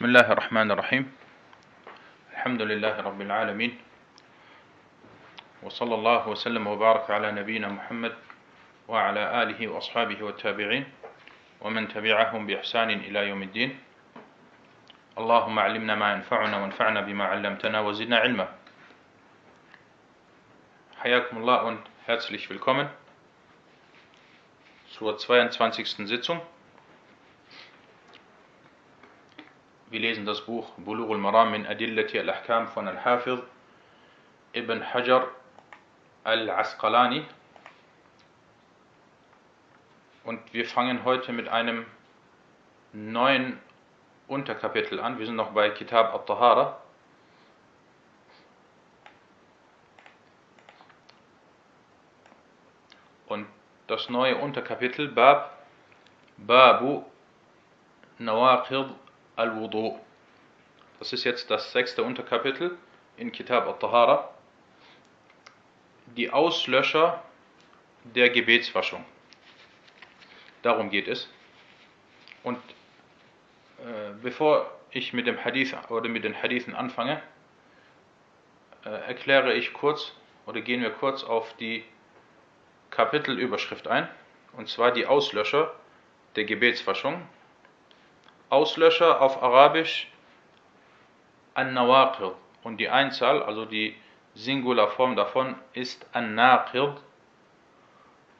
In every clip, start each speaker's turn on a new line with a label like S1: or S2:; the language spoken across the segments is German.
S1: بسم الله الرحمن الرحيم الحمد لله رب العالمين وصلى الله وسلم وبارك على نبينا محمد وعلى آله وأصحابه والتابعين ومن تبعهم بإحسان إلى يوم الدين اللهم علمنا ما ينفعنا وانفعنا بما علمتنا وزدنا علما حياكم الله und herzlich willkommen zur 22. Sitzung Wir lesen das Buch Bulugh al-Maram min Adillati al-Ahkam von Al-Hafiz Ibn Hajar al-Asqalani. Und wir fangen heute mit einem neuen Unterkapitel an. Wir sind noch bei Kitab al-Tahara. Und das neue Unterkapitel Bab Babu Nawaqid al-Wudu. Das ist jetzt das sechste Unterkapitel in Kitab al-Tahara. Die Auslöscher der Gebetswaschung. Darum geht es. Und äh, bevor ich mit dem Hadith oder mit den Hadithen anfange, äh, erkläre ich kurz oder gehen wir kurz auf die Kapitelüberschrift ein. Und zwar die Auslöscher der Gebetswaschung. Auslöscher auf Arabisch An-Nawaqid und die Einzahl, also die Singularform davon ist An-Naqid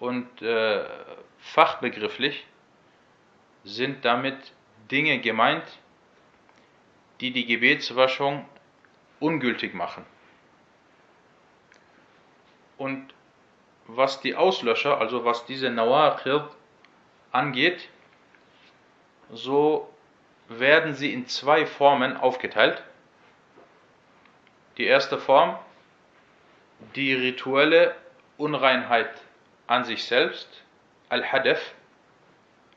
S1: und äh, fachbegrifflich sind damit Dinge gemeint, die die Gebetswaschung ungültig machen. Und was die Auslöscher, also was diese Nawaqid angeht, so werden sie in zwei Formen aufgeteilt. Die erste Form, die rituelle Unreinheit an sich selbst, Al-Hadaf.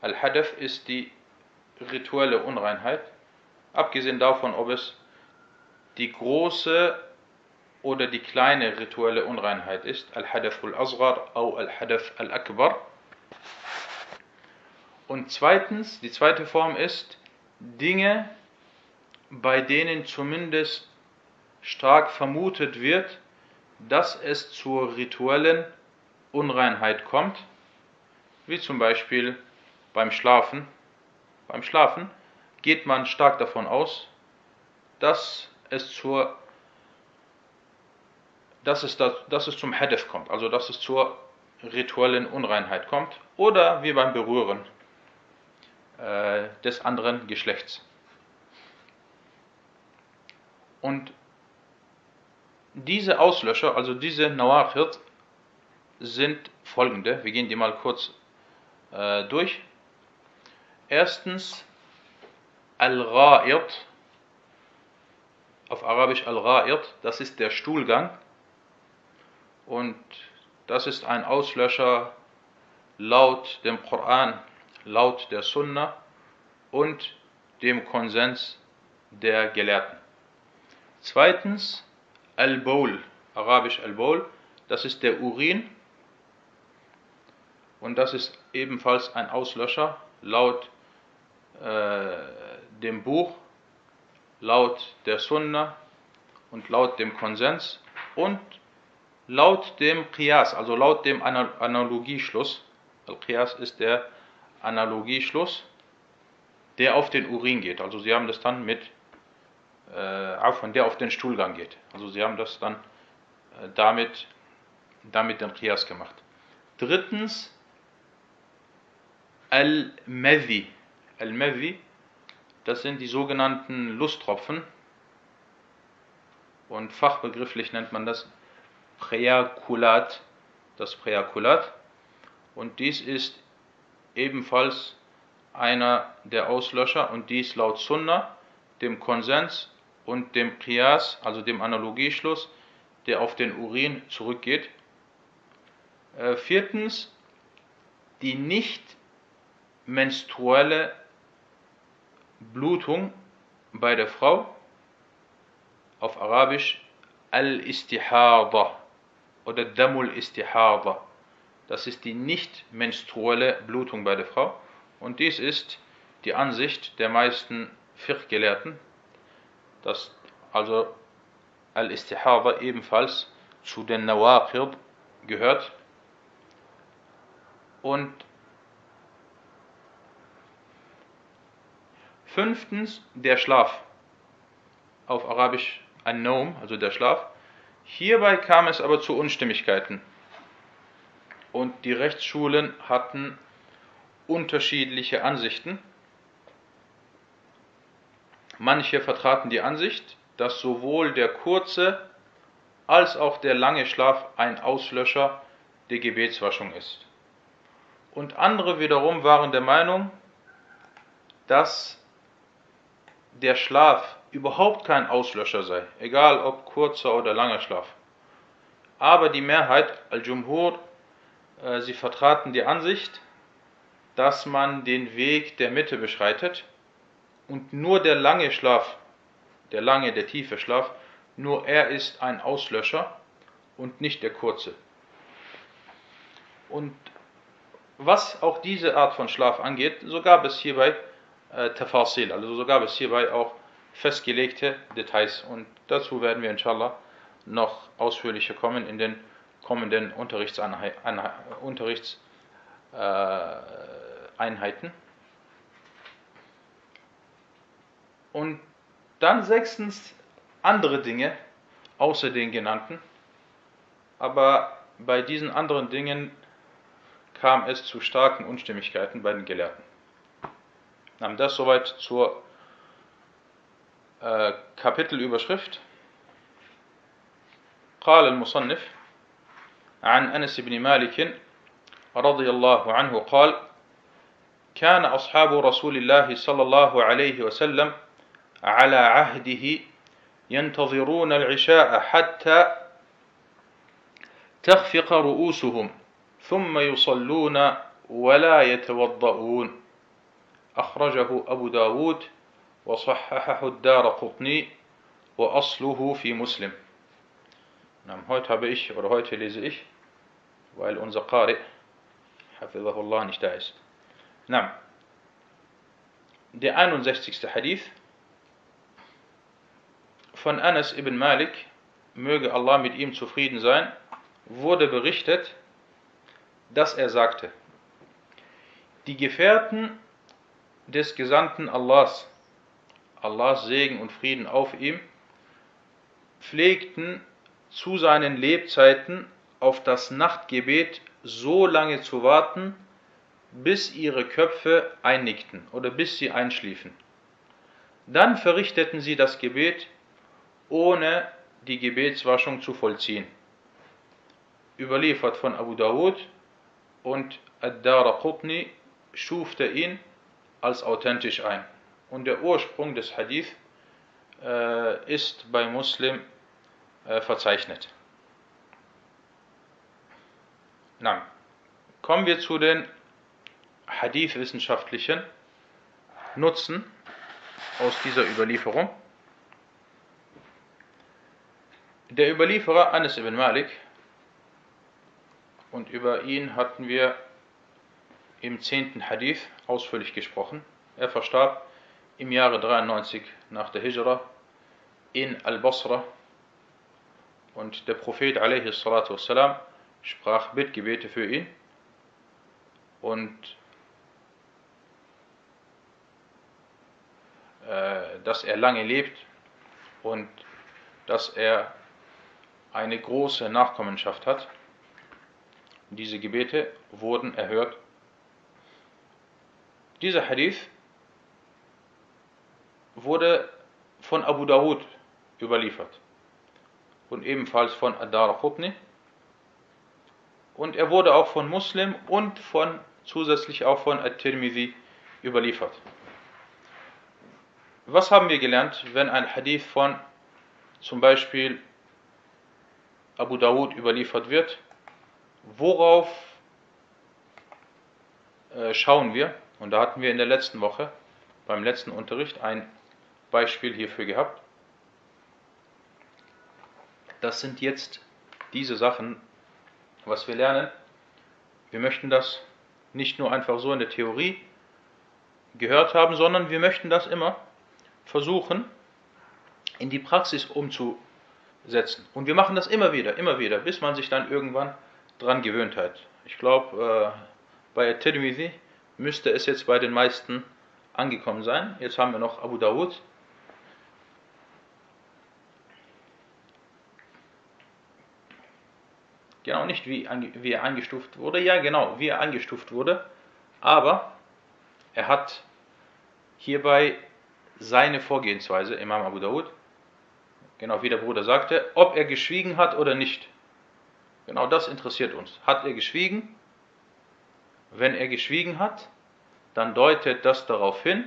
S1: Al-Hadaf ist die rituelle Unreinheit, abgesehen davon, ob es die große oder die kleine rituelle Unreinheit ist, Al-Hadaf al-Asghar oder Al-Hadaf al-Akbar. Und zweitens, die zweite Form ist Dinge, bei denen zumindest stark vermutet wird, dass es zur rituellen Unreinheit kommt, wie zum Beispiel beim Schlafen. Beim Schlafen geht man stark davon aus, dass es zur dass es, da, dass es zum Hadef kommt, also dass es zur rituellen Unreinheit kommt, oder wie beim Berühren äh, des anderen Geschlechts. Und diese Auslöscher, also diese Nawaqid, sind folgende. Wir gehen die mal kurz äh, durch. Erstens Al-Ra'id, auf Arabisch Al-Ra'id, das ist der Stuhlgang. Und das ist ein Auslöscher laut dem Koran laut der Sunna und dem Konsens der Gelehrten. Zweitens Al-Bawl, arabisch Al-Bawl, das ist der Urin und das ist ebenfalls ein Auslöscher laut äh, dem Buch, laut der Sunna und laut dem Konsens und laut dem Qiyas, also laut dem Analogieschluss. Al-Qiyas ist der Analogieschluss, der auf den Urin geht. Also sie haben das dann mit, äh, von der auf den Stuhlgang geht. Also sie haben das dann äh, damit, damit den Qiyas gemacht. Drittens, Al-Madhi. Al-Madhi, das sind die sogenannten Lusttropfen. Und fachbegrifflich nennt man das Präakulat, das Präakulat. Und dies ist ebenfalls einer der Auslöscher und dies laut Sunna, dem Konsens und dem Qiyas, also dem Analogieschluss, der auf den Urin zurückgeht. Äh, viertens, die nicht menstruelle Blutung bei der Frau, auf Arabisch Al-Istihada oder Damul Istihada. Das ist die nicht menstruelle Blutung bei der Frau. Und dies ist die Ansicht der meisten Fiqh-Gelehrten, dass also Al-Istihada ebenfalls zu den Nawaqid gehört. Und fünftens der Schlaf. Auf Arabisch ein Naum, also der Schlaf. Hierbei kam es aber zu Unstimmigkeiten. Und die Rechtsschulen hatten unterschiedliche Ansichten. Manche vertraten die Ansicht, dass sowohl der kurze als auch der lange Schlaf ein Auslöscher der Gebetswaschung ist. Und andere wiederum waren der Meinung, dass der Schlaf überhaupt kein Auslöscher sei, egal ob kurzer oder langer Schlaf. Aber die Mehrheit, Al-Jumhur, sie vertraten die Ansicht, dass man den Weg der Mitte beschreitet und nur der lange Schlaf, der lange, der tiefe Schlaf, nur er ist ein Auslöscher und nicht der kurze. Und was auch diese Art von Schlaf angeht, so gab es hierbei äh, Tafasil, also so gab es hierbei auch festgelegte Details. Und dazu werden wir inshallah noch ausführlicher kommen in den kommenden Unterrichtseinheiten. Äh, Und dann sechstens andere Dinge außer den genannten. Aber bei diesen anderen Dingen kam es zu starken Unstimmigkeiten bei den Gelehrten. Das soweit zur äh, Kapitelüberschrift. قال المصنف عن أنس بن مالك رضي الله عنه قال كان أصحاب رسول الله صلى الله عليه وسلم على عهده ينتظرون العشاء حتى تخفق رؤوسهم ثم يصلون ولا يتوضؤون. أخرجه أبو داود وصححه الدار قطني وأصله في مسلم. نعم heute habe ich oder heute lese ich weil unser Qari, Hafizahullah, nicht da ist. Nein. der 61. Hadith von Anas ibn Malik, möge Allah mit ihm zufrieden sein, wurde berichtet, dass er sagte, die Gefährten des Gesandten Allahs, Allahs Segen und Frieden auf ihm, pflegten zu seinen Lebzeiten auf das Nachtgebet so lange zu warten, bis ihre Köpfe einnickten oder bis sie einschliefen. Dann verrichteten sie das Gebet, ohne die Gebetswaschung zu vollziehen. Überliefert von Abu Dawud und Ad-Dara Qutni schufte ihn als authentisch ein. Und der Ursprung des Hadith äh, ist bei Muslim äh, verzeichnet. Nein. Kommen wir zu den hadithwissenschaftlichen Nutzen aus dieser Überlieferung. Der Überlieferer Anis ibn Malik, und über ihn hatten wir im 10. Hadith ausführlich gesprochen. Er verstarb im Jahre 93 nach der Hijra in Al-Basra und der Prophet a.s sprach Bittgebete für ihn und äh, dass er lange lebt und dass er eine große Nachkommenschaft hat. Diese Gebete wurden erhört dieser Hadith wurde von Abu Dawud überliefert und ebenfalls von Adar Qutni und er wurde auch von Muslim und von zusätzlich auch von At-Tirmidhi überliefert. Was haben wir gelernt, wenn ein Hadith von zum Beispiel Abu Dawud überliefert wird? Worauf äh, schauen wir? Und da hatten wir in der letzten Woche, beim letzten Unterricht, ein Beispiel hierfür gehabt. Das sind jetzt diese Sachen, was wir lernen. Wir möchten das nicht nur einfach so in der Theorie gehört haben, sondern wir möchten das immer versuchen, in die Praxis umzusetzen. Und wir machen das immer wieder, immer wieder, bis man sich dann irgendwann dran gewöhnt hat. Ich glaube, äh, bei Tirmidhi müsste es jetzt bei den meisten angekommen sein. Jetzt haben wir noch Abu Dawud. Genau, nicht wie, wie er eingestuft wurde. Ja, genau, wie er eingestuft wurde. Aber er hat hierbei seine Vorgehensweise, Imam Abu Dawud, genau wie der Bruder sagte, ob er geschwiegen hat oder nicht. Genau das interessiert uns. Hat er geschwiegen? Wenn er geschwiegen hat, dann deutet das darauf hin,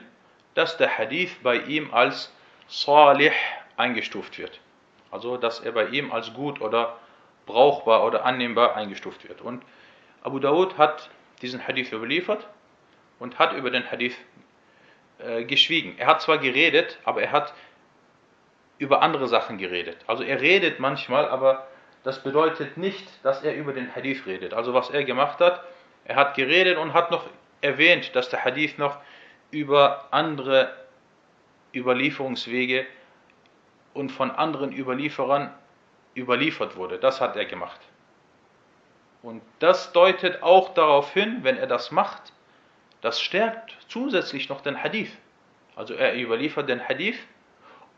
S1: dass der Hadith bei ihm als salih eingestuft wird. Also, dass er bei ihm als gut oder brauchbar oder annehmbar eingestuft wird. Und Abu Dawud hat diesen Hadith überliefert und hat über den Hadith äh, geschwiegen. Er hat zwar geredet, aber er hat über andere Sachen geredet. Also er redet manchmal, aber das bedeutet nicht, dass er über den Hadith redet. Also was er gemacht hat, er hat geredet und hat noch erwähnt, dass der Hadith noch über andere Überlieferungswege und von anderen Überlieferern überliefert wurde. Das hat er gemacht. Und das deutet auch darauf hin, wenn er das macht, das stärkt zusätzlich noch den Hadith. Also er überliefert den Hadith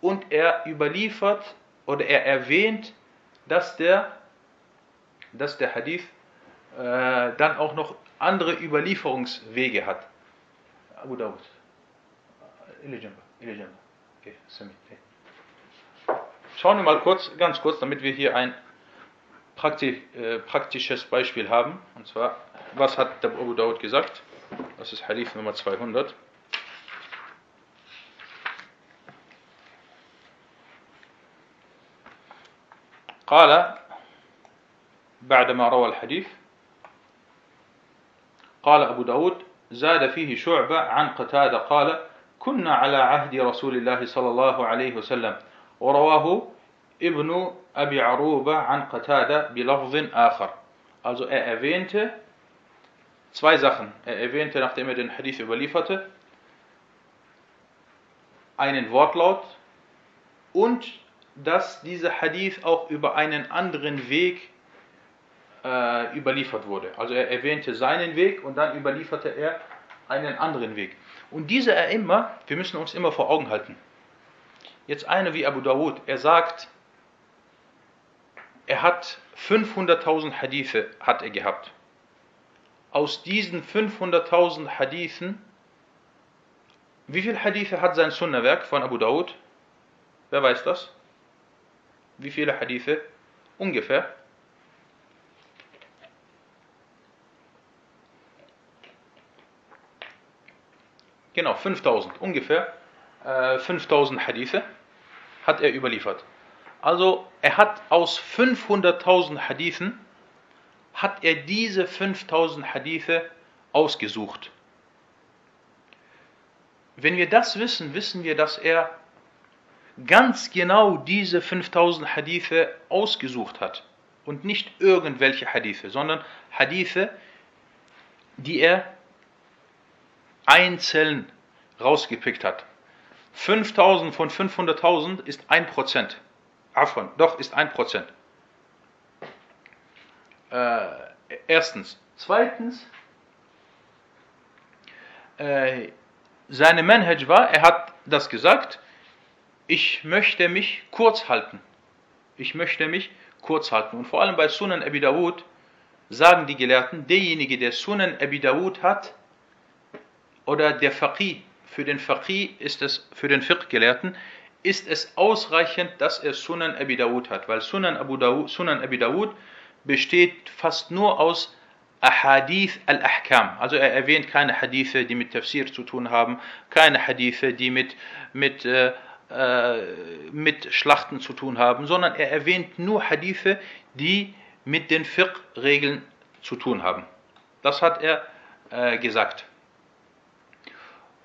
S1: und er überliefert oder er erwähnt, dass der, dass der Hadith äh, dann auch noch andere Überlieferungswege hat. Abu Dawud. Okay, Schauen wir mal kurz, ganz kurz, damit wir hier ein äh, praktisches Beispiel haben. Und zwar, was hat der Abu Dawud gesagt? Das ist Hadith Nummer 200. قال بعدما روى الحديث قال أبو داود زاد فيه شعبة عن قتادة قال كنا على عهد رسول الله صلى الله عليه وسلم ورواه ابن أبي عروبة عن قتادة بلفظ آخر Also er erwähnte zwei Sachen. Er erwähnte, nachdem er den Hadith überlieferte, einen Wortlaut und dass dieser Hadith auch über einen anderen Weg äh, überliefert wurde. Also er erwähnte seinen Weg und dann überlieferte er einen anderen Weg. Und diese er immer, wir müssen uns immer vor Augen halten. Jetzt einer wie Abu Dawud, er sagt, er hat 500.000 Hadithe hat er gehabt. Aus diesen 500.000 Hadithen, wie viele Hadithe hat sein Sunnah-Werk von Abu Dawud? Wer weiß das? Wie viele Hadithe? Ungefähr. Genau, 5000, ungefähr äh, 5000 Hadithe hat er überliefert. Also er hat aus 500.000 Hadithen, hat er diese 5000 Hadithe ausgesucht. Wenn wir das wissen, wissen wir, dass er ganz genau diese 5000 Hadithe ausgesucht hat. Und nicht irgendwelche Hadithe, sondern Hadithe, die er einzeln rausgepickt hat. 5000 von 500.000 ist 1%. Afon, doch, ist 1%. Äh, erstens. Zweitens, äh, seine Manhaj war, er hat das gesagt, ich möchte mich kurz halten. Ich möchte mich kurz halten. Und vor allem bei Sunan Abi Dawud sagen die Gelehrten, derjenige, der Sunan Abi Dawud hat, oder der Faqih, für den Faqih ist es, für den Fiqh-Gelehrten, ist es ausreichend, dass er Sunan Abi Dawud hat, weil Sunan, Abu Dawud, Sunan Abi Dawud besteht fast nur aus Ahadith al-Ahkam. Also er erwähnt keine Hadithe, die mit Tafsir zu tun haben, keine Hadithe, die mit, mit, äh, äh mit Schlachten zu tun haben, sondern er erwähnt nur Hadithe, die mit den Fiqh-Regeln zu tun haben. Das hat er äh, gesagt.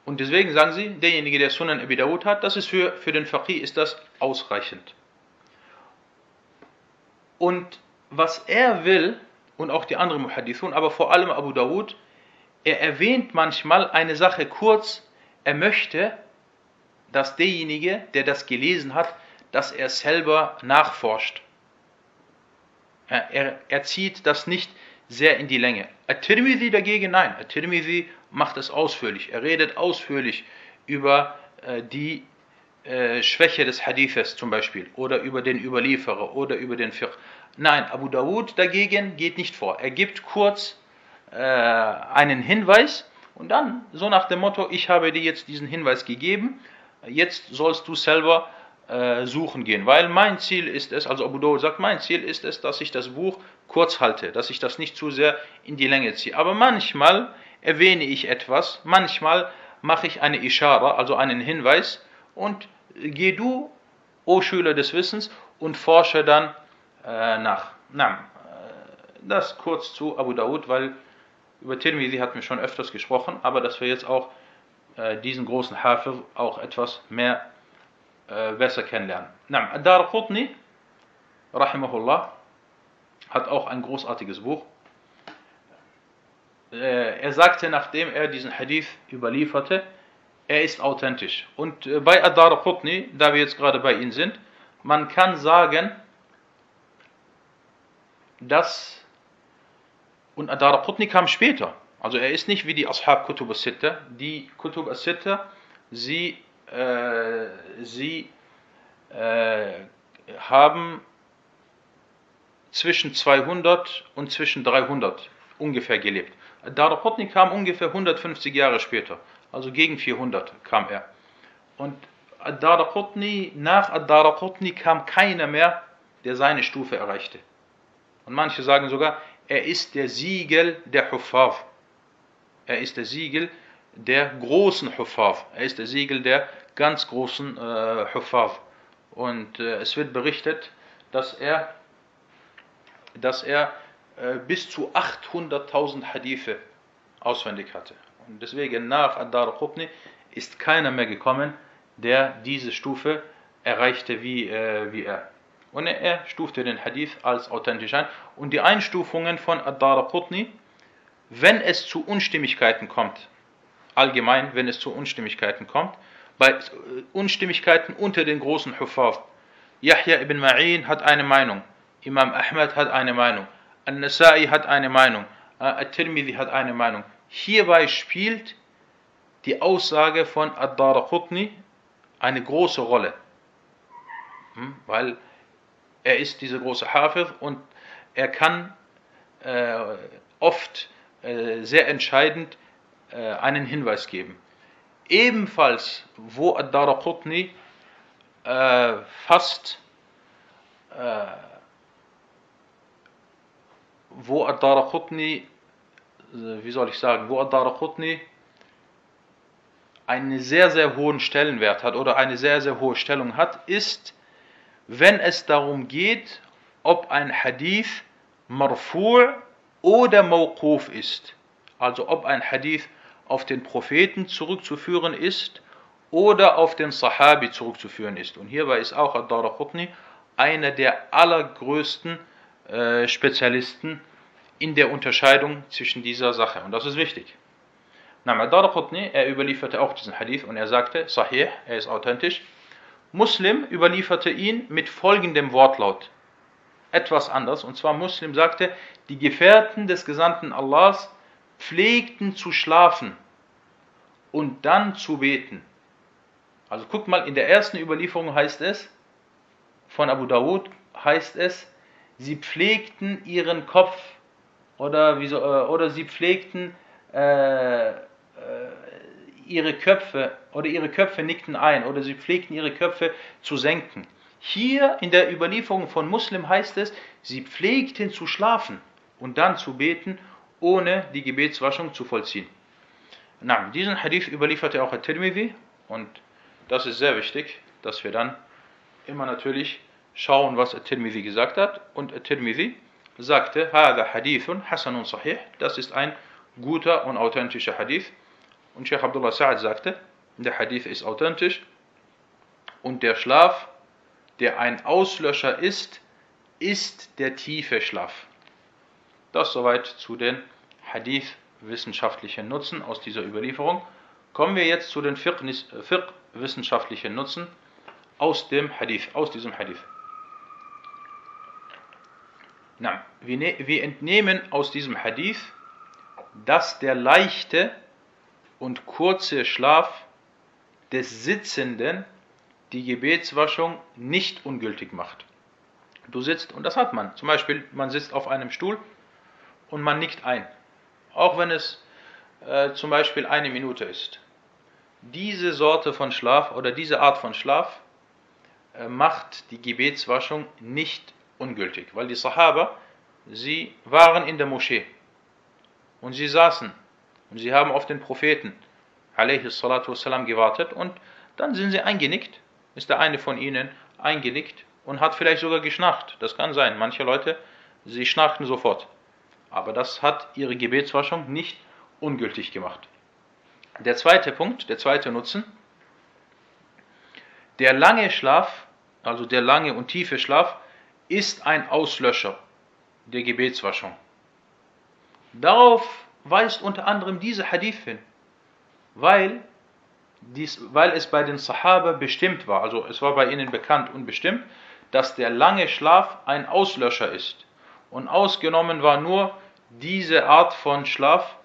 S1: Und deswegen sagen sie, derjenige, der Sunan Abi Dawud hat, das ist für, für den Faqih ist das ausreichend. Und was er will, und auch die anderen Muhadithun, aber vor allem Abu Dawud, er erwähnt manchmal eine Sache kurz, er möchte dass derjenige, der das gelesen hat, dass er selber nachforscht. Er, er, er zieht das nicht sehr in die Länge. At-Tirmidhi dagegen nein. At-Tirmidhi macht es ausführlich. Er redet ausführlich über äh, die äh, Schwäche des Hadithes zum Beispiel oder über den Überlieferer oder über den Fiqh. Nein, Abu Dawud dagegen geht nicht vor. Er gibt kurz äh, einen Hinweis und dann so nach dem Motto, ich habe dir jetzt diesen Hinweis gegeben, jetzt sollst du selber äh, suchen gehen. Weil mein Ziel ist es, also Abu Dawud sagt, mein Ziel ist es, dass ich das Buch kurz halte, dass ich das nicht zu sehr in die Länge ziehe. Aber manchmal erwähne ich etwas, manchmal mache ich eine Ishara, also einen Hinweis und geh du, o Schüler des Wissens, und forsche dann äh, nach. Na, äh, das kurz zu Abu Dawud, weil über Tirmidhi hatten wir schon öfters gesprochen, aber dass wir jetzt auch äh, diesen großen Hafiz auch etwas mehr äh, besser kennenlernen. Na, Ad-Dar Qutni, rahimahullah, hat auch ein großartiges Buch. Äh, er sagte, nachdem er diesen Hadith überlieferte, er ist authentisch. Und äh, bei Adar Qutni, da wir jetzt gerade bei ihm sind, man kann sagen, dass, und Adar Qutni kam später, also er ist nicht wie die Ashab Kutub al-Sitta, die Kutub al-Sitta, sie, äh, sie äh, haben zwischen 200 und zwischen 300 ungefähr gelebt. Daraqutni kam ungefähr 150 Jahre später, also gegen 400 kam er. Und Ad-Daraqutni, nach Ad-Daraqutni kam keiner mehr, der seine Stufe erreichte. Und manche sagen sogar, er ist der Siegel der Huffaf. Er ist der Siegel der großen Huffaf. Er ist der Siegel der ganz großen äh, Huffaf. Und äh, es wird berichtet, dass er dass er bis zu 800.000 Hadithe auswendig hatte. Und deswegen nach Ad-Dar Qutni ist keiner mehr gekommen, der diese Stufe erreichte wie, äh, wie er. Und er stufte den Hadith als authentisch ein. Und die Einstufungen von Ad-Dar Qutni, wenn es zu Unstimmigkeiten kommt, allgemein, wenn es zu Unstimmigkeiten kommt, bei äh, Unstimmigkeiten unter den großen Hufaf. Yahya ibn Ma'in hat eine Meinung, Imam Ahmad hat eine Meinung, An-Nasai hat eine Meinung, äh, At-Tirmidhi hat eine Meinung. Hierbei spielt die Aussage von Ad-Daraqutni eine große Rolle, hm? weil er ist dieser große Hafiz und er kann äh, oft äh, sehr entscheidend äh, einen Hinweis geben. Ebenfalls, wo Ad-Daraqutni äh, fast äh, wo Ad-Daraqutni, wie soll ich sagen, wo Ad-Daraqutni einen sehr, sehr hohen Stellenwert hat oder eine sehr, sehr hohe Stellung hat, ist, wenn es darum geht, ob ein Hadith marfu' oder mawquf ist. Also ob ein Hadith auf den Propheten zurückzuführen ist oder auf den Sahabi zurückzuführen ist. Und hierbei ist auch Ad-Daraqutni einer der allergrößten äh, Spezialisten in der Unterscheidung zwischen dieser Sache. Und das ist wichtig. Nama Darqutni, er überlieferte auch diesen Hadith und er sagte, Sahih, er ist authentisch. Muslim überlieferte ihn mit folgendem Wortlaut. Etwas anders. Und zwar Muslim sagte, die Gefährten des Gesandten Allahs pflegten zu schlafen und dann zu beten. Also guckt mal, in der ersten Überlieferung heißt es, von Abu Dawud heißt es, sie pflegten ihren Kopf oder, wie so, äh, oder sie pflegten äh, äh, ihre Köpfe oder ihre Köpfe nickten ein oder sie pflegten ihre Köpfe zu senken. Hier in der Überlieferung von Muslim heißt es, sie pflegten zu schlafen und dann zu beten, ohne die Gebetswaschung zu vollziehen. Na, diesen Hadith überlieferte auch At-Tirmidhi und das ist sehr wichtig, dass wir dann immer natürlich schauen, was At-Tirmidhi gesagt hat. Und At-Tirmidhi sagte, Hada Hadithun Hasanun Sahih, das ist ein guter und authentischer Hadith. Und Sheikh Abdullah Sa'ad sagte, der Hadith ist authentisch und der Schlaf, der ein Auslöscher ist, ist der tiefe Schlaf. Das soweit zu den Hadith wissenschaftlichen Nutzen aus dieser Überlieferung. Kommen wir jetzt zu den Fiqh, wissenschaftlichen Nutzen aus dem Hadith, aus diesem Hadith. Wir, ne-, wir entnehmen aus diesem Hadith, dass der leichte und kurze Schlaf des Sitzenden die Gebetswaschung nicht ungültig macht. Du sitzt, und das hat man, zum Beispiel, man sitzt auf einem Stuhl und man nickt ein, auch wenn es äh, zum Beispiel eine Minute ist. Diese Sorte von Schlaf oder diese Art von Schlaf äh, macht die Gebetswaschung nicht ungültig, weil die Sahaba, sie waren in der Moschee und sie saßen und sie haben auf den Propheten والسلام, gewartet und dann sind sie eingenickt, ist der eine von ihnen eingenickt und hat vielleicht sogar geschnarcht. Das kann sein. Manche Leute, sie schnarchen sofort. Aber das hat ihre Gebetswaschung nicht ungültig gemacht. Der zweite Punkt, der zweite Nutzen, der lange Schlaf, also der lange und tiefe Schlaf, ist ein Auslöscher der Gebetswaschung. Darauf weist unter anderem dieser Hadith hin, weil, dies, weil es bei den Sahaba bestimmt war, also es war bei ihnen bekannt und bestimmt, dass der lange Schlaf ein Auslöscher ist. Und ausgenommen war nur diese Art von Schlaf,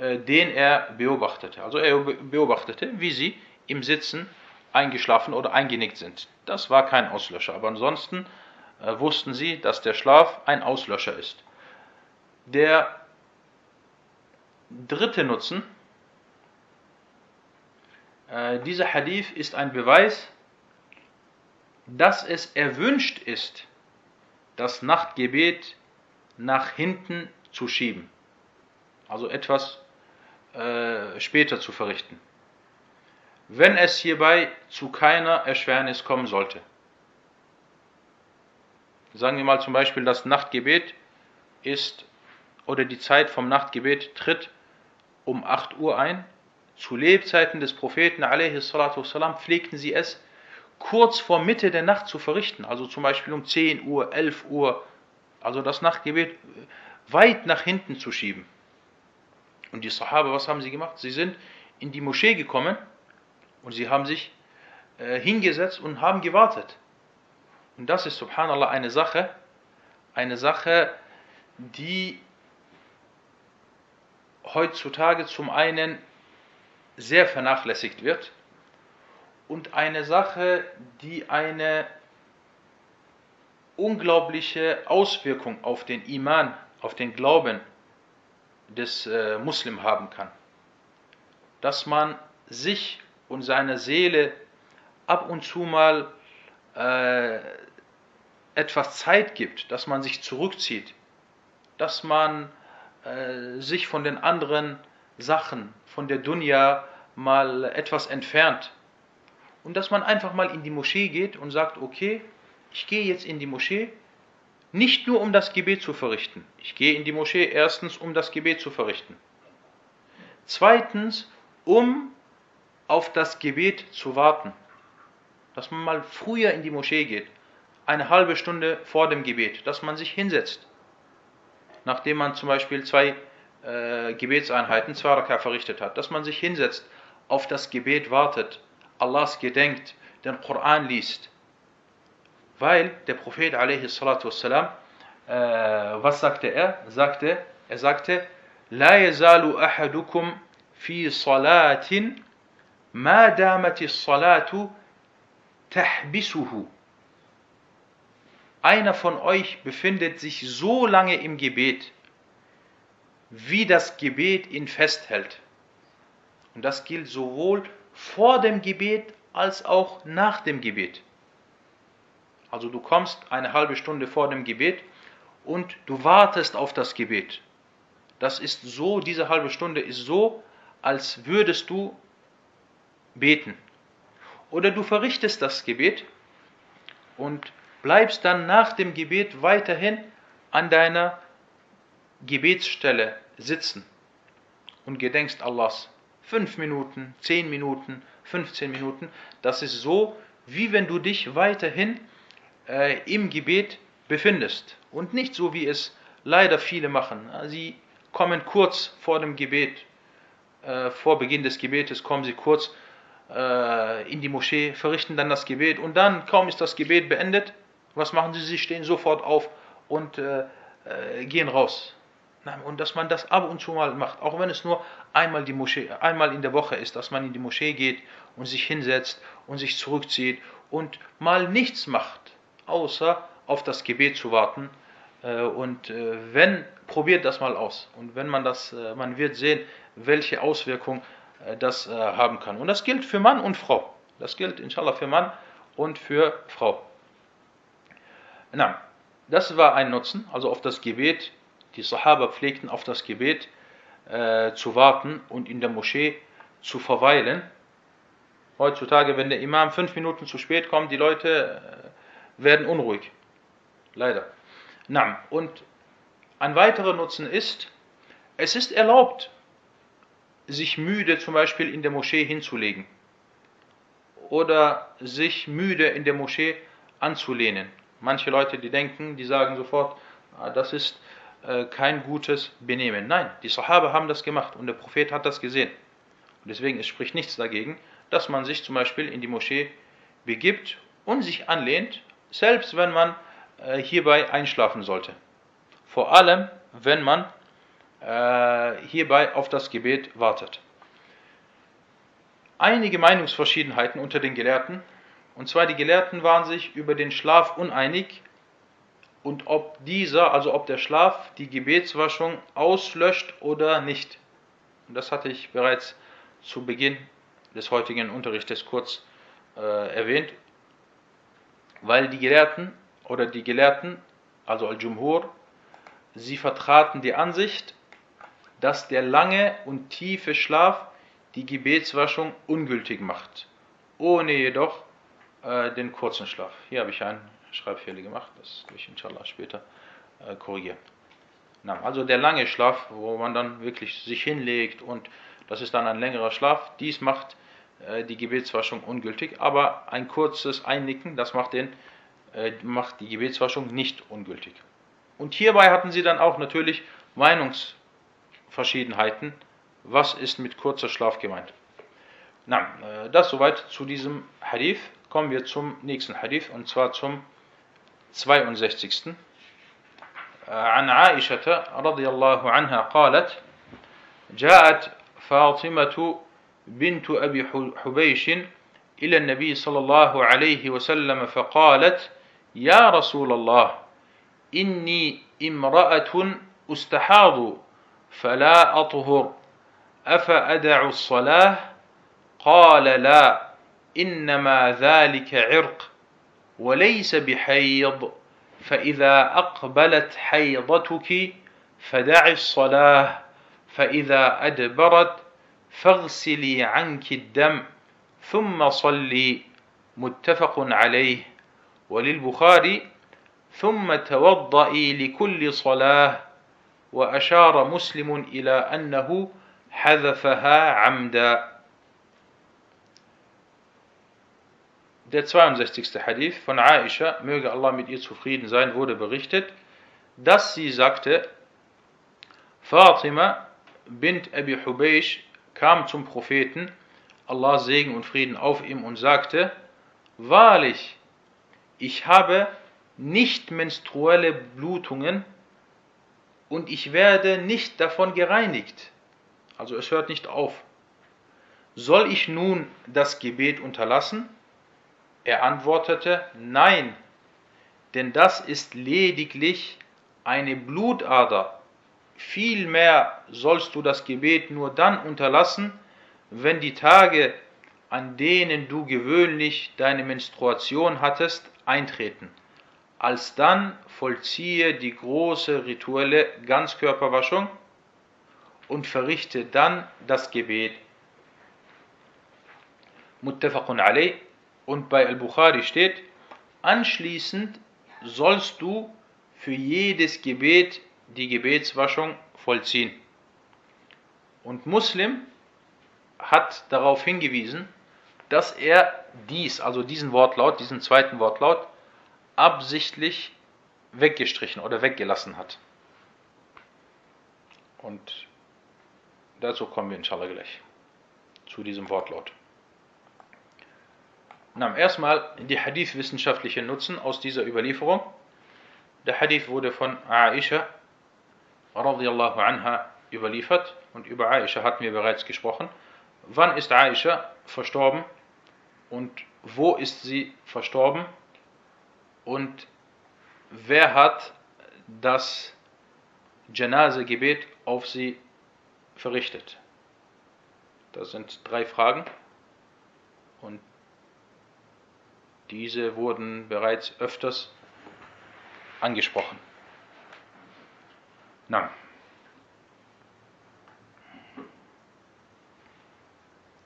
S1: äh, den er beobachtete. Also er beobachtete, wie sie im Sitzen eingeschlafen oder eingenickt sind. Das war kein Auslöscher. Aber ansonsten wussten sie, dass der Schlaf ein Auslöscher ist. Der dritte Nutzen, äh, dieser Hadith ist ein Beweis, dass es erwünscht ist, das Nachtgebet nach hinten zu schieben. Also etwas äh, später zu verrichten. Wenn es hierbei zu keiner Erschwernis kommen sollte. Sagen wir mal zum Beispiel, das Nachtgebet ist oder die Zeit vom Nachtgebet tritt um 8 Uhr ein. Zu Lebzeiten des Propheten والسلام, pflegten sie es kurz vor Mitte der Nacht zu verrichten, also zum Beispiel um 10 Uhr, 11 Uhr, also das Nachtgebet weit nach hinten zu schieben. Und die Sahaba, was haben sie gemacht? Sie sind in die Moschee gekommen und sie haben sich äh, hingesetzt und haben gewartet. Und das ist subhanallah eine Sache, eine Sache, die heutzutage zum einen sehr vernachlässigt wird und eine Sache, die eine unglaubliche Auswirkung auf den Iman, auf den Glauben des äh, Muslim haben kann. Dass man sich und seiner Seele ab und zu mal äh, etwas Zeit gibt, dass man sich zurückzieht, dass man äh, sich von den anderen Sachen, von der Dunya mal etwas entfernt und dass man einfach mal in die Moschee geht und sagt, okay, ich gehe jetzt in die Moschee, nicht nur um das Gebet zu verrichten. Ich gehe in die Moschee erstens, um das Gebet zu verrichten. Zweitens, um auf das Gebet zu warten Dass man mal früher in die Moschee geht, eine halbe Stunde vor dem Gebet, dass man sich hinsetzt. Nachdem man zum Beispiel zwei äh, Gebetseinheiten, zwei Raka verrichtet hat, dass man sich hinsetzt, auf das Gebet wartet, Allahs gedenkt, den Koran liest. Weil der Prophet wassalam, äh, was sagte er? Sagte, er sagte, لا يزال أحدكم في صلاة ما دامت الصلاة tahbisuhu. Einer von euch befindet sich so lange im Gebet, wie das Gebet ihn festhält. Und das gilt sowohl vor dem Gebet als auch nach dem Gebet. Also du kommst eine halbe Stunde vor dem Gebet und du wartest auf das Gebet. Das ist so, diese halbe Stunde ist so, als würdest du beten. Oder du verrichtest das Gebet und bleibst dann nach dem Gebet weiterhin an deiner Gebetsstelle sitzen und gedenkst Allahs. 5 Minuten, 10 Minuten, 15 Minuten. Das ist so, wie wenn du dich weiterhin äh, im Gebet befindest. Und nicht so, wie es leider viele machen. Sie kommen kurz vor dem Gebet, äh, vor Beginn des Gebetes, kommen sie kurz in die Moschee, verrichten dann das Gebet und dann, kaum ist das Gebet beendet, was machen sie? Sie stehen sofort auf und äh, äh, gehen raus. Und dass man das ab und zu mal macht, auch wenn es nur einmal, die Moschee, einmal in der Woche ist, dass man in die Moschee geht und sich hinsetzt und sich zurückzieht und mal nichts macht, außer auf das Gebet zu warten. Äh, und äh, wenn, probiert das mal aus. Und wenn man das, äh, man wird sehen, welche Auswirkungen das haben kann. Und das gilt für Mann und Frau. Das gilt inshallah für Mann und für Frau. Na, das war ein Nutzen, also auf das Gebet. Die Sahaba pflegten auf das Gebet äh, zu warten und in der Moschee zu verweilen. Heutzutage, wenn der Imam fünf Minuten zu spät kommt, die Leute äh, werden unruhig. Leider. Na, und ein weiterer Nutzen ist, es ist erlaubt, sich müde zum Beispiel in der Moschee hinzulegen oder sich müde in der Moschee anzulehnen. Manche Leute, die denken, die sagen sofort, ah, das ist äh, kein gutes Benehmen. Nein, die Sahaba haben das gemacht und der Prophet hat das gesehen. Und deswegen es spricht nichts dagegen, dass man sich zum Beispiel in die Moschee begibt und sich anlehnt, selbst wenn man äh, hierbei einschlafen sollte. Vor allem, wenn man hierbei auf das Gebet wartet. Einige Meinungsverschiedenheiten unter den Gelehrten, und zwar die Gelehrten waren sich über den Schlaf uneinig und ob dieser, also ob der Schlaf die Gebetswaschung auslöscht oder nicht. Und das hatte ich bereits zu Beginn des heutigen Unterrichtes kurz äh, erwähnt, weil die Gelehrten oder die Gelehrten, also Al-Jumhur, sie vertraten die Ansicht, dass der lange und tiefe Schlaf die Gebetswaschung ungültig macht, ohne jedoch äh, den kurzen Schlaf. Hier habe ich einen Schreibfehler gemacht, das will ich inshallah später äh, korrigieren. Na, also der lange Schlaf, wo man dann wirklich sich hinlegt und das ist dann ein längerer Schlaf, dies macht äh, die Gebetswaschung ungültig, aber ein kurzes Einnicken, das macht, den, äh, macht die Gebetswaschung nicht ungültig. Und hierbei hatten sie dann auch natürlich Meinungsverschiedenheiten, was ist mit kurzer Schlaf gemeint. Na, äh, das soweit zu diesem Hadith. Kommen wir zum nächsten Hadith und zwar zum 62. عن عائشة رضي الله عنها قالت جاءت فاطمة بنت أبي حبيش إلى النبي صلى الله عليه وسلم فقالت يا رسول الله إني امرأة أستحاض فلا أطهر. أفأدع الصلاة؟ قال لا إنما ذلك عرق وليس بحيض. فإذا أقبلت حيضتك فدع الصلاة فإذا أدبرت فاغسلي عنك الدم ثم صلي. متفق عليه. وللبخاري ثم توضئي لكل صلاة. وأشار مسلم إلى أنه حذفها عمدا Der 62. Hadith von Aisha, möge Allah mit ihr zufrieden sein, wurde berichtet, dass sie sagte, Fatima bint Abi Hubaysh kam zum Propheten, Allah Segen und Frieden auf ihm und sagte, Wahrlich, ich habe nicht menstruelle Blutungen und ich werde nicht davon gereinigt. Also es hört nicht auf. Soll ich nun das Gebet unterlassen? Er antwortete, nein, denn das ist lediglich eine Blutader. Vielmehr sollst du das Gebet nur dann unterlassen, wenn die Tage, an denen du gewöhnlich deine Menstruation hattest, eintreten. Alsdann vollziehe die große rituelle Ganzkörperwaschung und verrichte dann das Gebet. Muttafaqun alayh und bei Al-Bukhari steht, anschließend sollst du für jedes Gebet die Gebetswaschung vollziehen. Und Muslim hat darauf hingewiesen, dass er dies, also diesen Wortlaut, diesen zweiten Wortlaut, absichtlich weggestrichen oder weggelassen hat. Und dazu kommen wir inshallah gleich, zu diesem Wortlaut. Na, erstmal die Hadith-wissenschaftliche Nutzen aus dieser Überlieferung. Der Hadith wurde von Aisha radiallahu anha überliefert und über Aisha hatten wir bereits gesprochen. Wann ist Aisha verstorben und wo ist sie verstorben und wer hat das Janase-Gebet auf sie verrichtet? Das sind drei Fragen und diese wurden bereits öfters angesprochen. Na.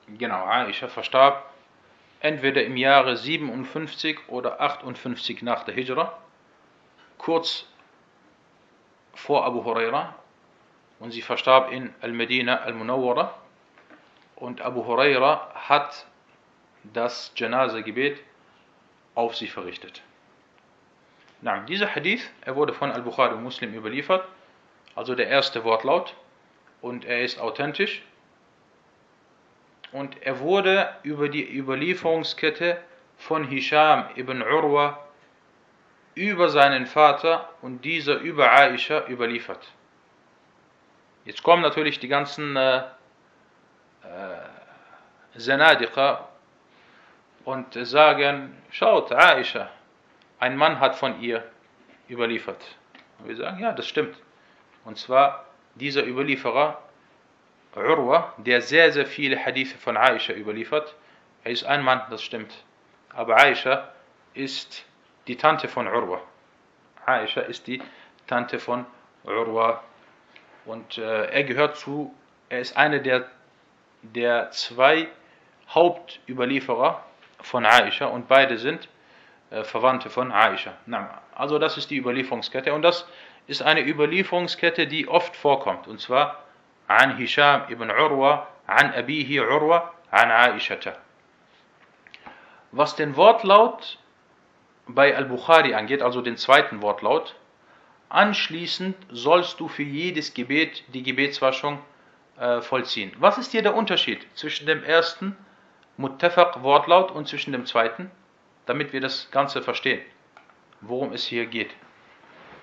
S1: Genau, Aisha verstarb entweder im Jahre 57 oder 58 nach der Hijra, kurz vor Abu Huraira, und sie verstarb in Al-Medina Al-Munawwara. Und Abu Huraira hat das Janaza-Gebet auf sie verrichtet. Na, dieser Hadith, er wurde von Al-Bukhari Muslim überliefert, also der erste Wortlaut, und er ist authentisch. Und er wurde über die Überlieferungskette von Hisham ibn Urwa über seinen Vater und dieser über Aisha überliefert. Jetzt kommen natürlich die ganzen äh, äh, und sagen, schaut, Aisha, ein Mann hat von ihr überliefert. Und wir sagen, ja, das stimmt. Und zwar dieser Überlieferer, Urwa, der sehr, sehr viele Hadithe von Aisha überliefert, er ist ein Mann, das stimmt. Aber Aisha ist die Tante von Urwa. Aisha ist die Tante von Urwa. Und äh, er gehört zu, er ist einer der, der zwei Hauptüberlieferer von Aisha und beide sind äh, Verwandte von Aisha. Also das ist die Überlieferungskette und das ist eine Überlieferungskette, die oft vorkommt und zwar an Hisham ibn Urwa, an Abihi Urwa, an Aishata. Was den Wortlaut bei Al-Bukhari angeht, also den zweiten Wortlaut, anschließend sollst du für jedes Gebet die Gebetswaschung äh, vollziehen. Was ist hier der Unterschied zwischen dem ersten Muttafaq Wortlaut und zwischen dem zweiten, damit wir das Ganze verstehen, worum es hier geht.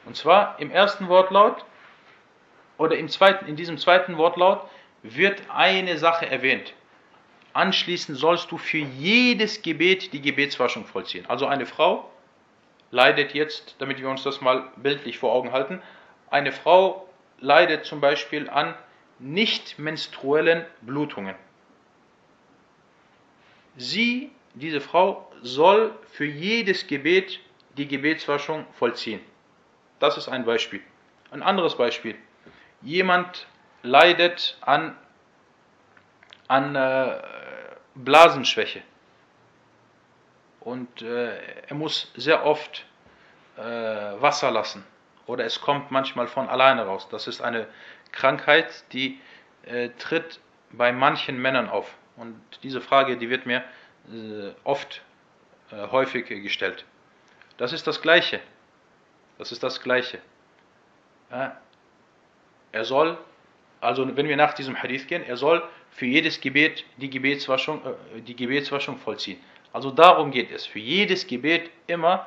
S1: Und zwar im ersten Wortlaut oder im zweiten, in diesem zweiten Wortlaut wird eine Sache erwähnt. Anschließend sollst du für jedes Gebet die Gebetswaschung vollziehen. Also eine Frau leidet jetzt, damit wir uns das mal bildlich vor Augen halten, eine Frau leidet zum Beispiel an nicht menstruellen Blutungen. Sie, diese Frau, soll für jedes Gebet die Gebetswaschung vollziehen. Das ist ein Beispiel. Ein anderes Beispiel. Jemand leidet an, an äh, Blasenschwäche und äh, er muss sehr oft äh, Wasser lassen oder es kommt manchmal von alleine raus. Das ist eine Krankheit, die äh, tritt bei manchen Männern auf. Und diese Frage, die wird mir äh, oft, äh, häufig gestellt. Das ist das Gleiche. Das ist das Gleiche. Er soll, also wenn wir nach diesem Hadith gehen, er soll für jedes Gebet die Gebetswaschung, äh, die Gebetswaschung vollziehen. Also darum geht es. Für jedes Gebet immer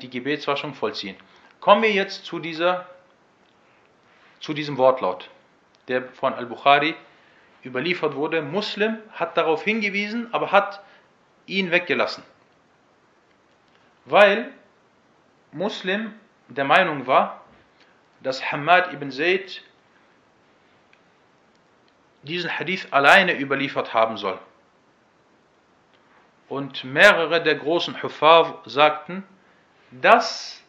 S1: die Gebetswaschung vollziehen. Kommen wir jetzt zu, dieser, zu diesem Wortlaut, der von Al-Bukhari überliefert wurde. Muslim hat darauf hingewiesen, aber hat ihn weggelassen. Weil Muslim der Meinung war, dass Hamad ibn Zayd diesen Hadith alleine überliefert haben soll. Und mehrere der großen Hufar sagten, dass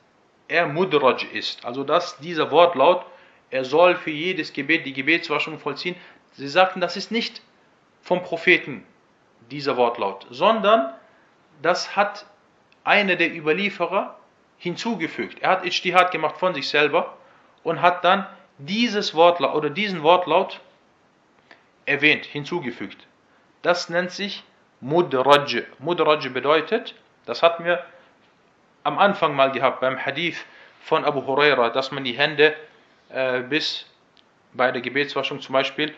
S1: er Mudraj ist, also dass dieser Wortlaut, er soll für jedes Gebet die Gebetswaschung vollziehen, Sie sagten, das ist nicht vom Propheten dieser Wortlaut, sondern das hat einer der Überlieferer hinzugefügt. Er hat Ijtihad gemacht von sich selber und hat dann dieses Wortlaut oder diesen Wortlaut erwähnt, hinzugefügt. Das nennt sich Mudraj. Mudraj bedeutet, das hatten wir am Anfang mal gehabt beim Hadith von Abu Huraira, dass man die Hände äh, bis bei der Gebetswaschung zum Beispiel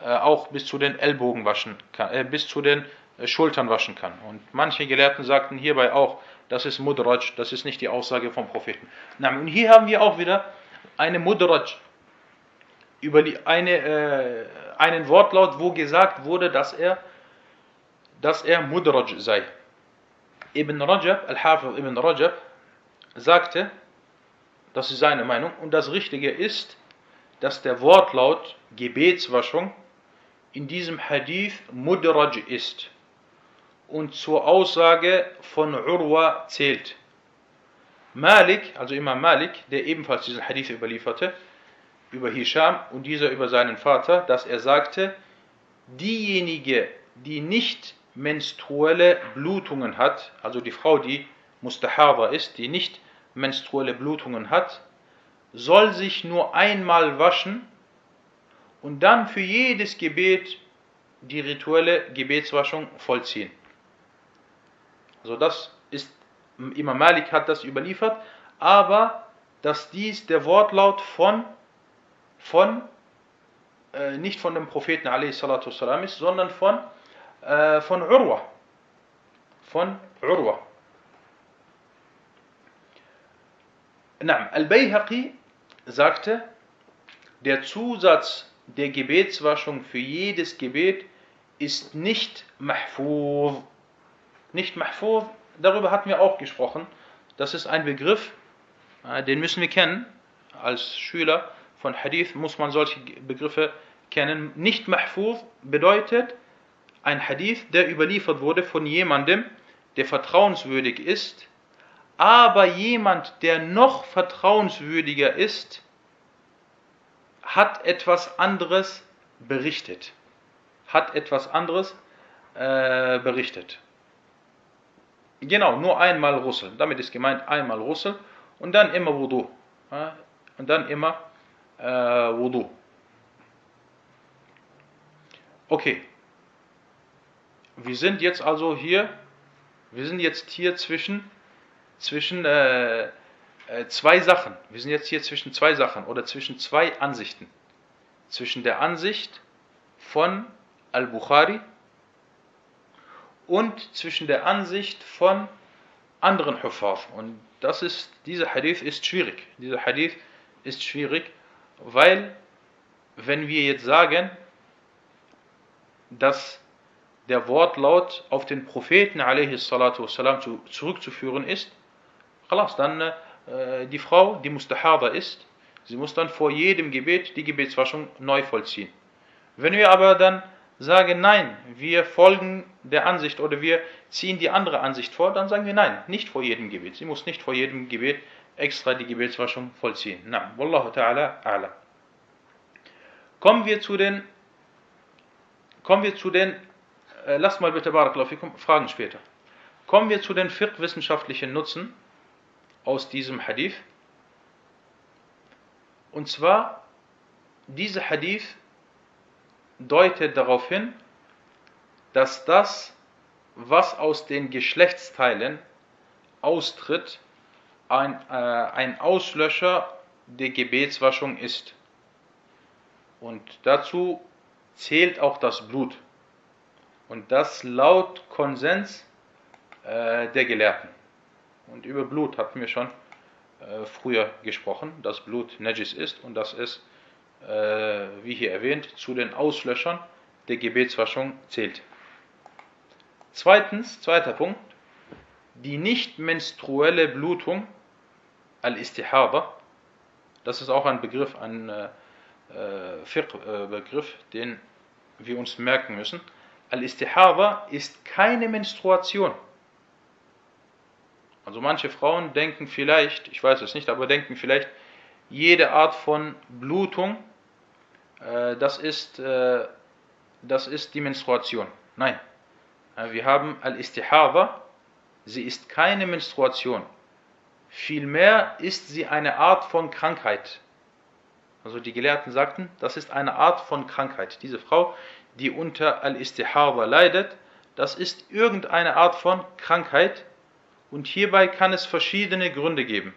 S1: äh, auch bis zu den Ellbogen waschen kann, äh, bis zu den äh, Schultern waschen kann. Und manche Gelehrten sagten hierbei auch, das ist Mudraj, das ist nicht die Aussage vom Propheten. Und hier haben wir auch wieder eine Mudraj, über die, eine, äh, einen Wortlaut, wo gesagt wurde, dass er, dass er Mudraj sei. Ibn Rajab, Al-Hafiz Ibn Rajab, sagte, das ist seine Meinung, und das Richtige ist, dass der Wortlaut Gebetswaschung in diesem Hadith Mudraj ist und zur Aussage von Urwa zählt. Malik, also Imam Malik, der ebenfalls diesen Hadith überlieferte, über Hisham und dieser über seinen Vater, dass er sagte, diejenige, die nicht menstruelle Blutungen hat, also die Frau, die Mustahaba ist, die nicht menstruelle Blutungen hat, soll sich nur einmal waschen und dann für jedes Gebet die rituelle Gebetswaschung vollziehen. Also das Imam Malik hat das überliefert, aber dass dies der Wortlaut von, von äh, nicht von dem Propheten والسلام, ist, sondern von, äh, von Urwa. Von Urwa. Al-Bayhaqi sagte, der Zusatz der Gebetswaschung für jedes Gebet ist nicht mahfuz. Nicht mahfuz, darüber hatten wir auch gesprochen. Das ist ein Begriff, äh, den müssen wir kennen. Als Schüler von Hadith muss man solche Begriffe kennen. Nicht mahfuz bedeutet ein Hadith, der überliefert wurde von jemandem, der vertrauenswürdig ist, aber jemand, der noch vertrauenswürdiger ist, hat etwas anderes berichtet. Hat etwas anderes äh, berichtet. Genau, nur einmal Russel. Damit ist gemeint einmal Russel und dann immer Wudu. Und dann immer äh, Wudu. Okay. Wir sind jetzt also hier, wir sind jetzt hier zwischen, zwischen äh, äh, zwei Sachen. Wir sind jetzt hier zwischen zwei Sachen oder zwischen zwei Ansichten. Zwischen der Ansicht von Al-Bukhari und zwischen der Ansicht von anderen Hufaf. Und das ist, dieser Hadith ist schwierig. Dieser Hadith ist schwierig, weil wenn wir jetzt sagen, dass der Wortlaut auf den Propheten والسلام, zurückzuführen ist, dann äh, äh, die Frau, die Mustahada ist, sie muss dann vor jedem Gebet die Gebetswaschung neu vollziehen. Wenn wir aber dann sagen, nein, wir folgen der Ansicht oder wir ziehen die andere Ansicht vor, dann sagen wir nein, nicht vor jedem Gebet. Sie muss nicht vor jedem Gebet extra die Gebetswaschung vollziehen. Na, Wallahu ta'ala a'lam. Kommen wir zu den, kommen wir zu den, äh, lasst mal bitte Barakallahu Fragen später. Kommen wir zu den fiqh-wissenschaftlichen Nutzen aus diesem Hadith. Und zwar, dieser Hadith deutet darauf hin, dass das, was aus den Geschlechtsteilen austritt, ein, äh, ein Auslöscher der Gebetswaschung ist. Und dazu zählt auch das Blut. Und das laut Konsens äh, der Gelehrten. Und über Blut hatten wir schon äh, früher gesprochen, dass Blut Najis ist und dass es, äh, wie hier erwähnt, zu den Auslöschern der Gebetswaschung zählt. Zweitens, zweiter Punkt, die nicht menstruelle Blutung, al-Istihaba, das ist auch ein Begriff, ein äh, äh Begriff, den wir uns merken müssen. Al-Istihaba ist keine Menstruation. Also manche Frauen denken vielleicht, ich weiß es nicht, aber denken vielleicht, jede Art von Blutung, äh, das, ist, äh, das ist die Menstruation. Nein, äh, wir haben Al-Istihaba, sie ist keine Menstruation. Vielmehr ist sie eine Art von Krankheit. Also die Gelehrten sagten, das ist eine Art von Krankheit. Diese Frau, die unter Al-Istihaba leidet, das ist irgendeine Art von Krankheit, und hierbei kann es verschiedene Gründe geben.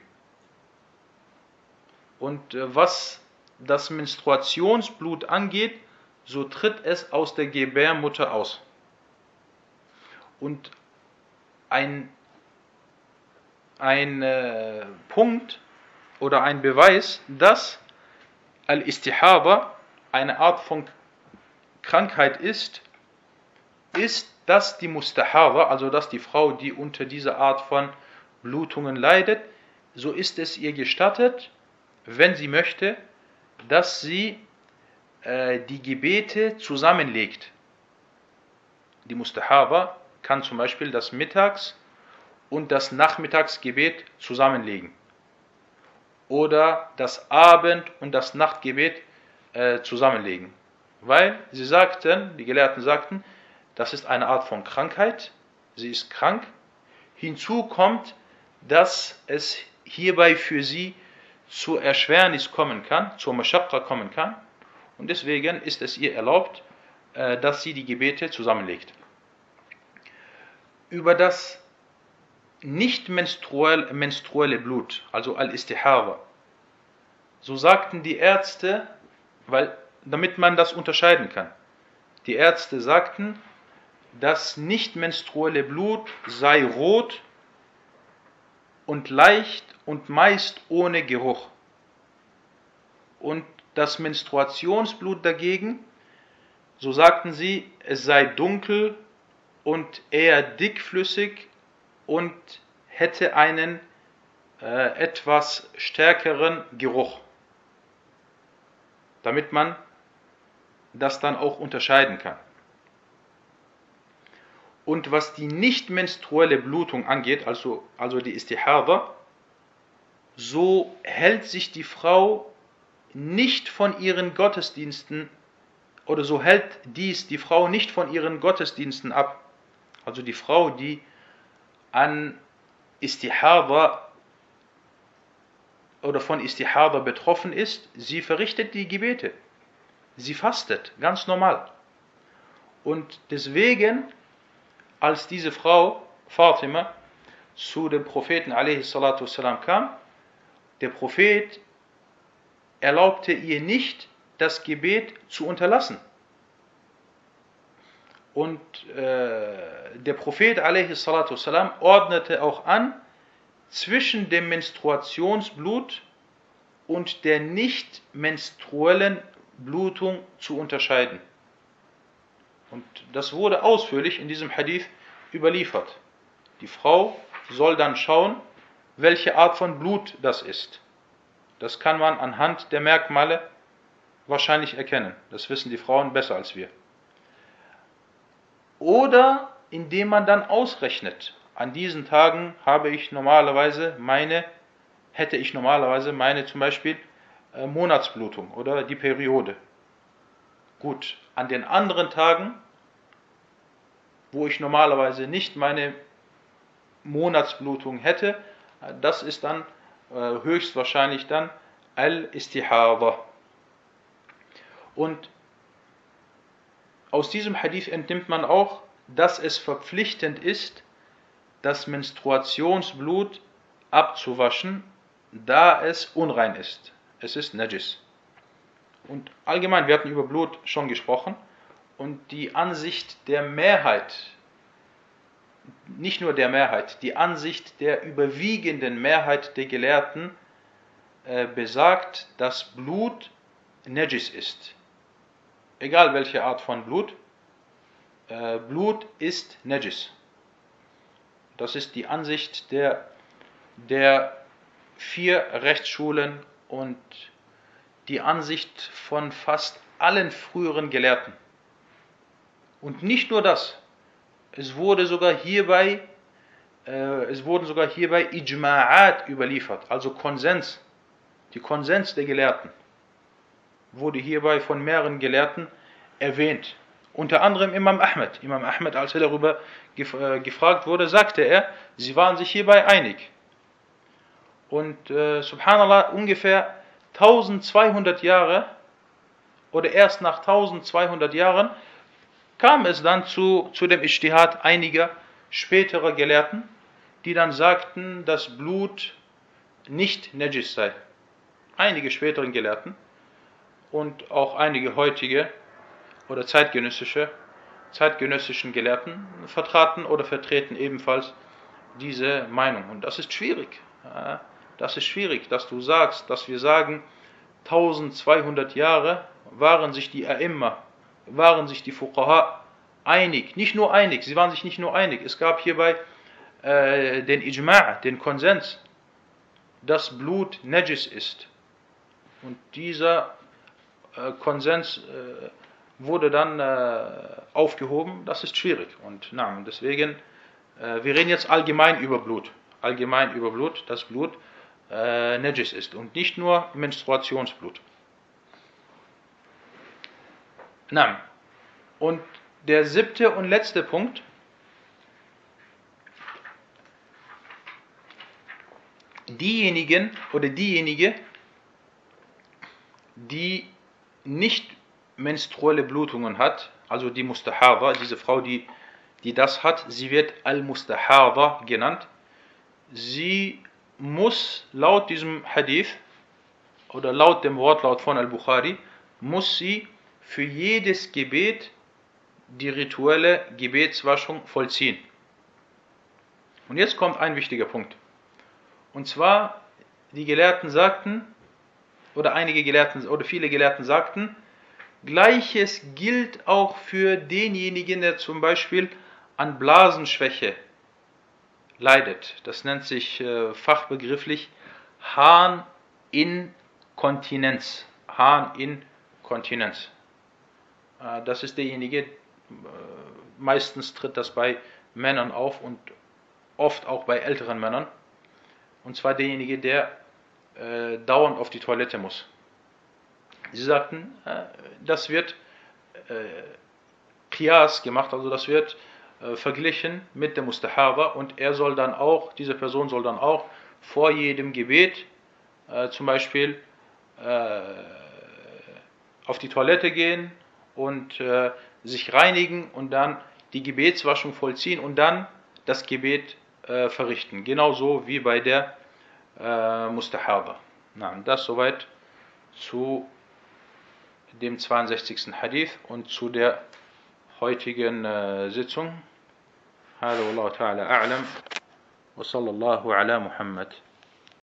S1: Und äh, was das Menstruationsblut angeht, so tritt es aus der Gebärmutter aus. Und ein, ein äh, Punkt oder ein Beweis, dass Al-Istihaba eine Art von Krankheit ist, ist, dass die Mustahaba, also dass die Frau, die unter dieser Art von Blutungen leidet, so ist es ihr gestattet, wenn sie möchte, dass sie äh, die Gebete zusammenlegt. Die Mustahaba kann zum Beispiel das Mittags- und das Nachmittagsgebet zusammenlegen. Oder das Abend- und das Nachtgebet äh, zusammenlegen. Weil sie sagten, die Gelehrten sagten, das ist eine Art von Krankheit, sie ist krank. Hinzu kommt, dass es hierbei für sie zur Erschwernis kommen kann, zur Mashaqqa kommen kann. Und deswegen ist es ihr erlaubt, äh, dass sie die Gebete zusammenlegt. Über das nicht menstruelle Blut, also Al-Istihara, so sagten die Ärzte, weil, damit man das unterscheiden kann. Die Ärzte sagten, das nicht menstruelle Blut sei rot und leicht und meist ohne Geruch. Und das Menstruationsblut dagegen, so sagten sie, es sei dunkel und eher dickflüssig und hätte einen äh, etwas stärkeren Geruch, damit man das dann auch unterscheiden kann. Und was die nicht menstruelle Blutung angeht, also, also die Istihada, so hält sich die Frau nicht von ihren Gottesdiensten oder so hält dies die Frau nicht von ihren Gottesdiensten ab. Also die Frau, die an Istihada oder von Istihada betroffen ist, sie verrichtet die Gebete. Sie fastet, ganz normal. Und deswegen als diese Frau, Fatima, zu dem Propheten والسلام, kam, der Prophet erlaubte ihr nicht, das Gebet zu unterlassen. Und äh, der Prophet والسلام, ordnete auch an, zwischen dem Menstruationsblut und der nicht menstruellen Blutung zu unterscheiden. Und das wurde ausführlich in diesem Hadith überliefert. Die Frau soll dann schauen, welche Art von Blut das ist. Das kann man anhand der Merkmale wahrscheinlich erkennen. Das wissen die Frauen besser als wir. Oder indem man dann ausrechnet, an diesen Tagen habe ich normalerweise meine, hätte ich normalerweise meine zum Beispiel äh, Monatsblutung oder die Periode. Gut, an den anderen Tagen, wo ich normalerweise nicht meine Monatsblutung hätte, das ist dann äh, höchstwahrscheinlich dann Al-Istihada. Und aus diesem Hadith entnimmt man auch, dass es verpflichtend ist, das Menstruationsblut abzuwaschen, da es unrein ist. Es ist Najis. Und allgemein, wir hatten über Blut schon gesprochen und die Ansicht der Mehrheit, nicht nur der Mehrheit, die Ansicht der überwiegenden Mehrheit der Gelehrten äh, besagt, dass Blut Najis ist. Egal welche Art von Blut, äh, Blut ist Najis. Das ist die Ansicht der, der vier Rechtsschulen und die Ansicht von fast allen früheren Gelehrten. Und nicht nur das, es wurde sogar hierbei, äh, es wurden sogar hierbei Ijma'at überliefert, also Konsens, die Konsens der Gelehrten, wurde hierbei von mehreren Gelehrten erwähnt. Unter anderem Imam Ahmed. Imam Ahmed, als er darüber gef äh, gefragt wurde, sagte er, sie waren sich hierbei einig. Und äh, subhanallah, ungefähr 1200 Jahre oder erst nach 1200 Jahren kam es dann zu, zu dem Ijtihad einiger späterer Gelehrten, die dann sagten, dass Blut nicht Najis sei. Einige späteren Gelehrten und auch einige heutige oder zeitgenössische zeitgenössischen Gelehrten vertraten oder vertreten ebenfalls diese Meinung. Und das ist schwierig. Das ist schwierig, dass du sagst, dass wir sagen, 1200 Jahre waren sich die A'imma, waren sich die Fuqaha einig, nicht nur einig, sie waren sich nicht nur einig. Es gab hierbei äh, den Ijma', den Konsens, dass Blut Najis ist. Und dieser äh, Konsens äh, wurde dann äh, aufgehoben, das ist schwierig. Und na, deswegen, äh, wir reden jetzt allgemein über Blut. Allgemein über Blut, dass Blut äh, Najis ist und nicht nur Menstruationsblut. Na, und der siebte und letzte Punkt, diejenigen oder diejenige, die nicht menstruelle Blutungen hat, also die Mustahada, diese Frau, die, die das hat, sie wird Al-Mustahada genannt. Sie muss laut diesem Hadith oder laut dem Wortlaut von Al-Bukhari, muss sie für jedes Gebet die rituelle Gebetswaschung vollziehen. Und jetzt kommt ein wichtiger Punkt. Und zwar, die Gelehrten sagten, oder einige Gelehrten oder viele Gelehrten sagten, Gleiches gilt auch für denjenigen, der zum Beispiel an Blasenschwäche leidet. Das nennt sich äh, fachbegrifflich Harninkontinenz. Harninkontinenz. Äh, das ist derjenige, äh, meistens tritt das bei Männern auf und oft auch bei älteren Männern. Und zwar derjenige, der äh, dauernd auf die Toilette muss. Sie sagten, äh, das wird äh, gemacht, also das wird äh, verglichen mit dem Mustahaba und er soll dann auch, diese Person soll dann auch vor jedem Gebet zum Beispiel auf die Toilette gehen und äh, sich reinigen und dann die Gebetswaschung vollziehen und dann das Gebet äh, verrichten. Genauso wie bei der äh, Mustahaba. Na, das soweit zu dem 62. Hadith und zu der heutigen äh, Sitzung. هذا والله تعالى أعلم وصلى الله على محمد